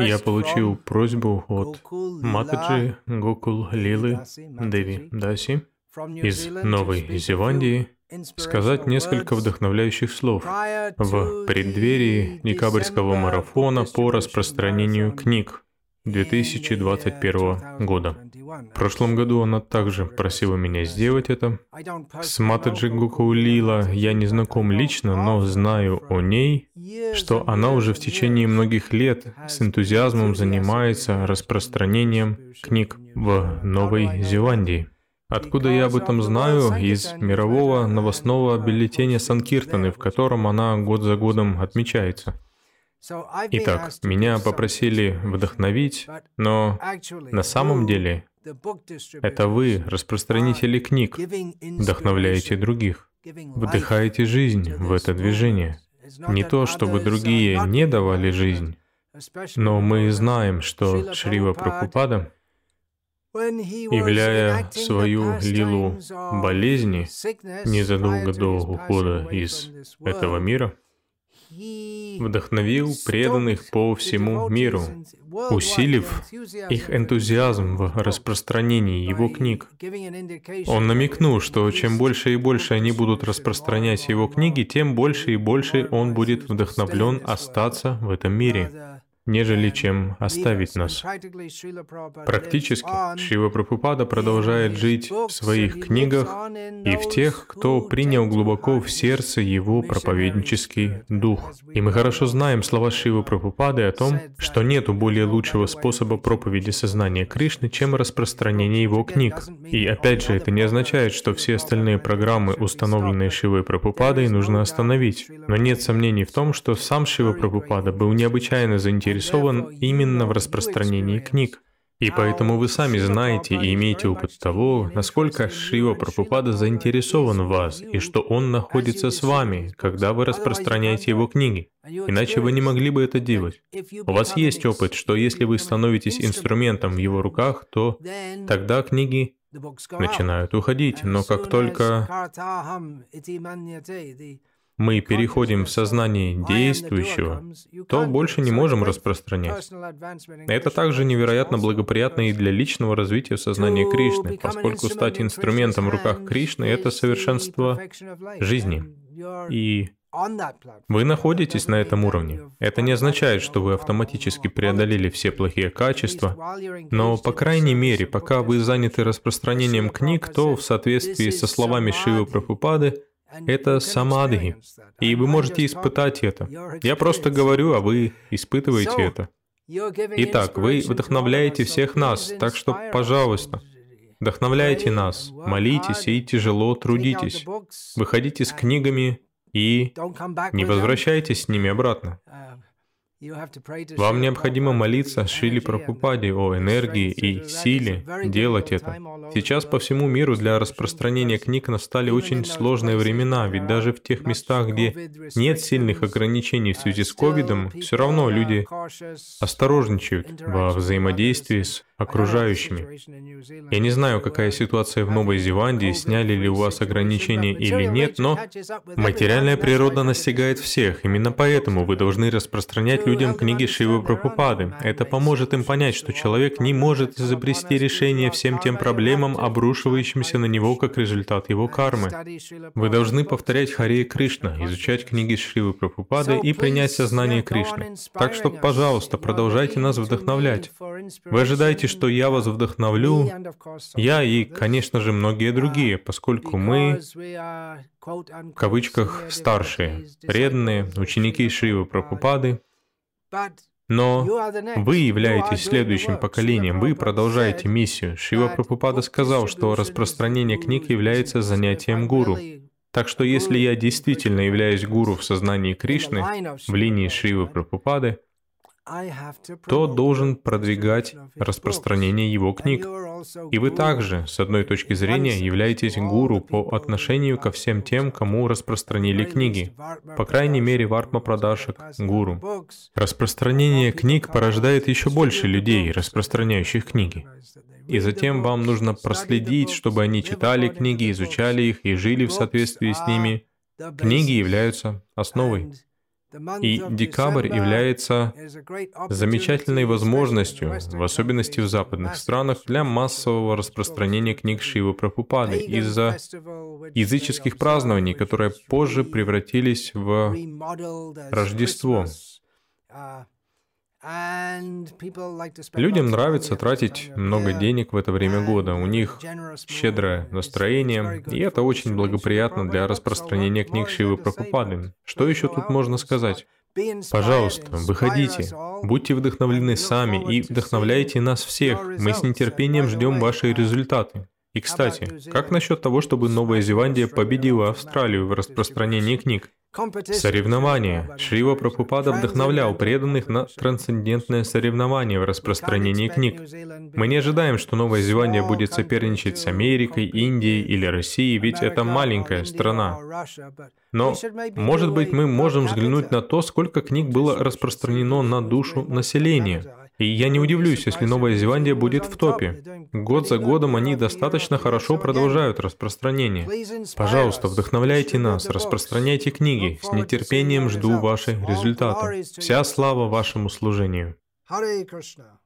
Я получил просьбу от Матаджи Гокул Лилы Деви Даси из Новой Зеландии сказать несколько вдохновляющих слов в преддверии декабрьского марафона по распространению книг 2021 года. В прошлом году она также просила меня сделать это. С Матаджи Гукаулила я не знаком лично, но знаю о ней, что она уже в течение многих лет с энтузиазмом занимается распространением книг в Новой Зеландии. Откуда я об этом знаю? Из мирового новостного бюллетеня Санкиртаны, в котором она год за годом отмечается. Итак, меня попросили вдохновить, но на самом деле это вы, распространители книг, вдохновляете других, вдыхаете жизнь в это движение. Не то, чтобы другие не давали жизнь, но мы знаем, что Шрива Прабхупада, являя свою лилу болезни незадолго до ухода из этого мира, вдохновил преданных по всему миру, усилив их энтузиазм в распространении его книг. Он намекнул, что чем больше и больше они будут распространять его книги, тем больше и больше он будет вдохновлен остаться в этом мире нежели чем оставить нас. Практически Шива Прабхупада продолжает жить в своих книгах и в тех, кто принял глубоко в сердце его проповеднический дух. И мы хорошо знаем слова Шивы Прабхупады о том, что нету более лучшего способа проповеди сознания Кришны, чем распространение его книг. И опять же, это не означает, что все остальные программы, установленные Шивой Прабхупадой, нужно остановить. Но нет сомнений в том, что сам Шива Прабхупада был необычайно заинтересован заинтересован именно в распространении книг. И поэтому вы сами знаете и имеете опыт того, насколько Шива Прабхупада заинтересован в вас, и что он находится с вами, когда вы распространяете его книги. Иначе вы не могли бы это делать. У вас есть опыт, что если вы становитесь инструментом в его руках, то тогда книги начинают уходить. Но как только мы переходим в сознание действующего, то больше не можем распространять. Это также невероятно благоприятно и для личного развития сознания Кришны, поскольку стать инструментом в руках Кришны — это совершенство жизни. И вы находитесь на этом уровне. Это не означает, что вы автоматически преодолели все плохие качества, но, по крайней мере, пока вы заняты распространением книг, то в соответствии со словами Шивы Прабхупады, это самадхи, и вы можете испытать это. Я просто говорю, а вы испытываете это. Итак, вы вдохновляете всех нас, так что, пожалуйста, вдохновляйте нас, молитесь и тяжело трудитесь. Выходите с книгами и не возвращайтесь с ними обратно. Вам необходимо молиться Шили Прабхупаде о энергии и силе делать это. Сейчас по всему миру для распространения книг настали очень сложные времена, ведь даже в тех местах, где нет сильных ограничений в связи с ковидом, все равно люди осторожничают во взаимодействии с окружающими. Я не знаю, какая ситуация в Новой Зеландии, сняли ли у вас ограничения или нет, но материальная природа настигает всех. Именно поэтому вы должны распространять людям книги Шивы Прабхупады. Это поможет им понять, что человек не может изобрести решение всем тем проблемам, обрушивающимся на него как результат его кармы. Вы должны повторять Харе Кришна, изучать книги Шивы Прабхупады и принять сознание Кришны. Так что, пожалуйста, продолжайте нас вдохновлять. Вы ожидаете, что я вас вдохновлю, я и, конечно же, многие другие, поскольку мы, в кавычках, старшие, преданные, ученики Шивы Прабхупады, но вы являетесь следующим поколением, вы продолжаете миссию. Шива Прабхупада сказал, что распространение книг является занятием гуру. Так что если я действительно являюсь гуру в сознании Кришны, в линии Шивы Прабхупады, то должен продвигать распространение его книг. И вы также, с одной точки зрения, являетесь гуру по отношению ко всем тем, кому распространили книги. По крайней мере, Вартма Прадашек — гуру. Распространение книг порождает еще больше людей, распространяющих книги. И затем вам нужно проследить, чтобы они читали книги, изучали их и жили в соответствии с ними. Книги являются основой. И декабрь является замечательной возможностью, в особенности в западных странах, для массового распространения книг Шивы Прабхупады из-за языческих празднований, которые позже превратились в Рождество. Людям нравится тратить много денег в это время года, у них щедрое настроение, и это очень благоприятно для распространения книг Шивы Прабхупады. Что еще тут можно сказать? Пожалуйста, выходите, будьте вдохновлены сами и вдохновляйте нас всех. Мы с нетерпением ждем ваши результаты. И, кстати, как насчет того, чтобы Новая Зеландия победила Австралию в распространении книг? Соревнования. Шрива Прабхупада вдохновлял преданных на трансцендентное соревнование в распространении книг. Мы не ожидаем, что Новая Зеландия будет соперничать с Америкой, Индией или Россией, ведь это маленькая страна. Но, может быть, мы можем взглянуть на то, сколько книг было распространено на душу населения. И я не удивлюсь, если Новая Зеландия будет в топе. Год за годом они достаточно хорошо продолжают распространение. Пожалуйста, вдохновляйте нас, распространяйте книги. С нетерпением жду ваши результаты. Вся слава вашему служению. Hare Krishna.